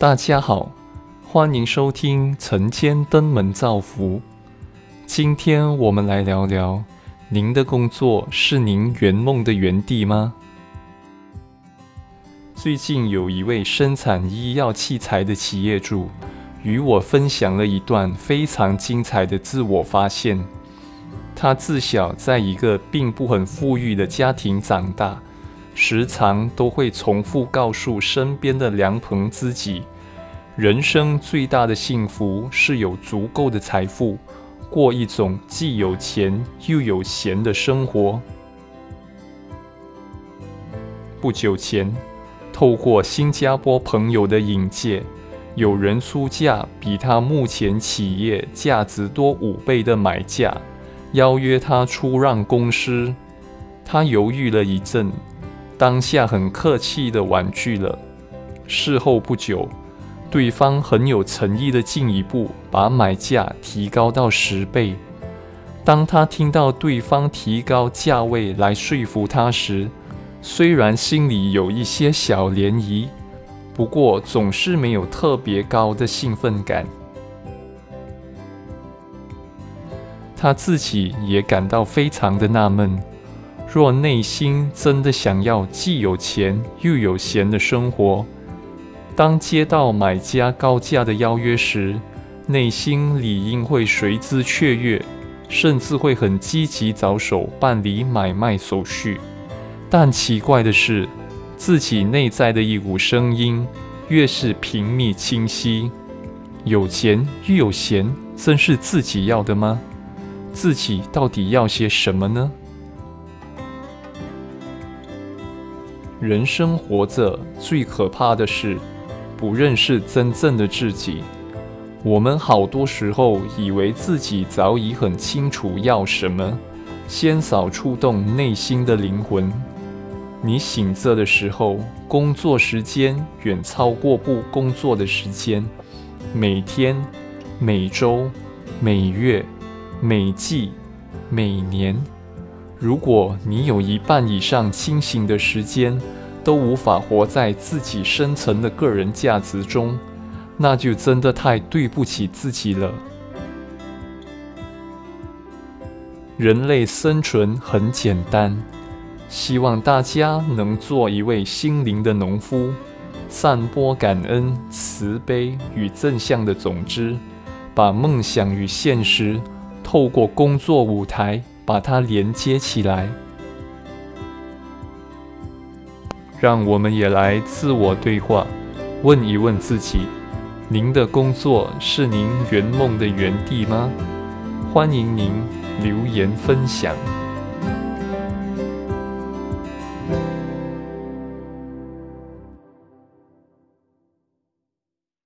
大家好，欢迎收听晨间登门造福。今天我们来聊聊：您的工作是您圆梦的原地吗？最近有一位生产医药器材的企业主与我分享了一段非常精彩的自我发现。他自小在一个并不很富裕的家庭长大。时常都会重复告诉身边的良朋知己，人生最大的幸福是有足够的财富，过一种既有钱又有闲的生活。不久前，透过新加坡朋友的引荐，有人出价比他目前企业价值多五倍的买价，邀约他出让公司。他犹豫了一阵。当下很客气的婉拒了。事后不久，对方很有诚意的进一步把买价提高到十倍。当他听到对方提高价位来说服他时，虽然心里有一些小涟漪，不过总是没有特别高的兴奋感。他自己也感到非常的纳闷。若内心真的想要既有钱又有闲的生活，当接到买家高价的邀约时，内心理应会随之雀跃，甚至会很积极着手办理买卖手续。但奇怪的是，自己内在的一股声音越是频密清晰：有钱又有闲，真是自己要的吗？自己到底要些什么呢？人生活着最可怕的是不认识真正的自己。我们好多时候以为自己早已很清楚要什么，鲜少触动内心的灵魂。你醒着的时候，工作时间远超过不工作的时间。每天、每周、每月、每季、每年。如果你有一半以上清醒的时间都无法活在自己深层的个人价值中，那就真的太对不起自己了。人类生存很简单，希望大家能做一位心灵的农夫，散播感恩、慈悲与正向的种子，把梦想与现实透过工作舞台。把它连接起来，让我们也来自我对话问一问自己您的工作是您圆梦的园地吗？欢迎您留言分享。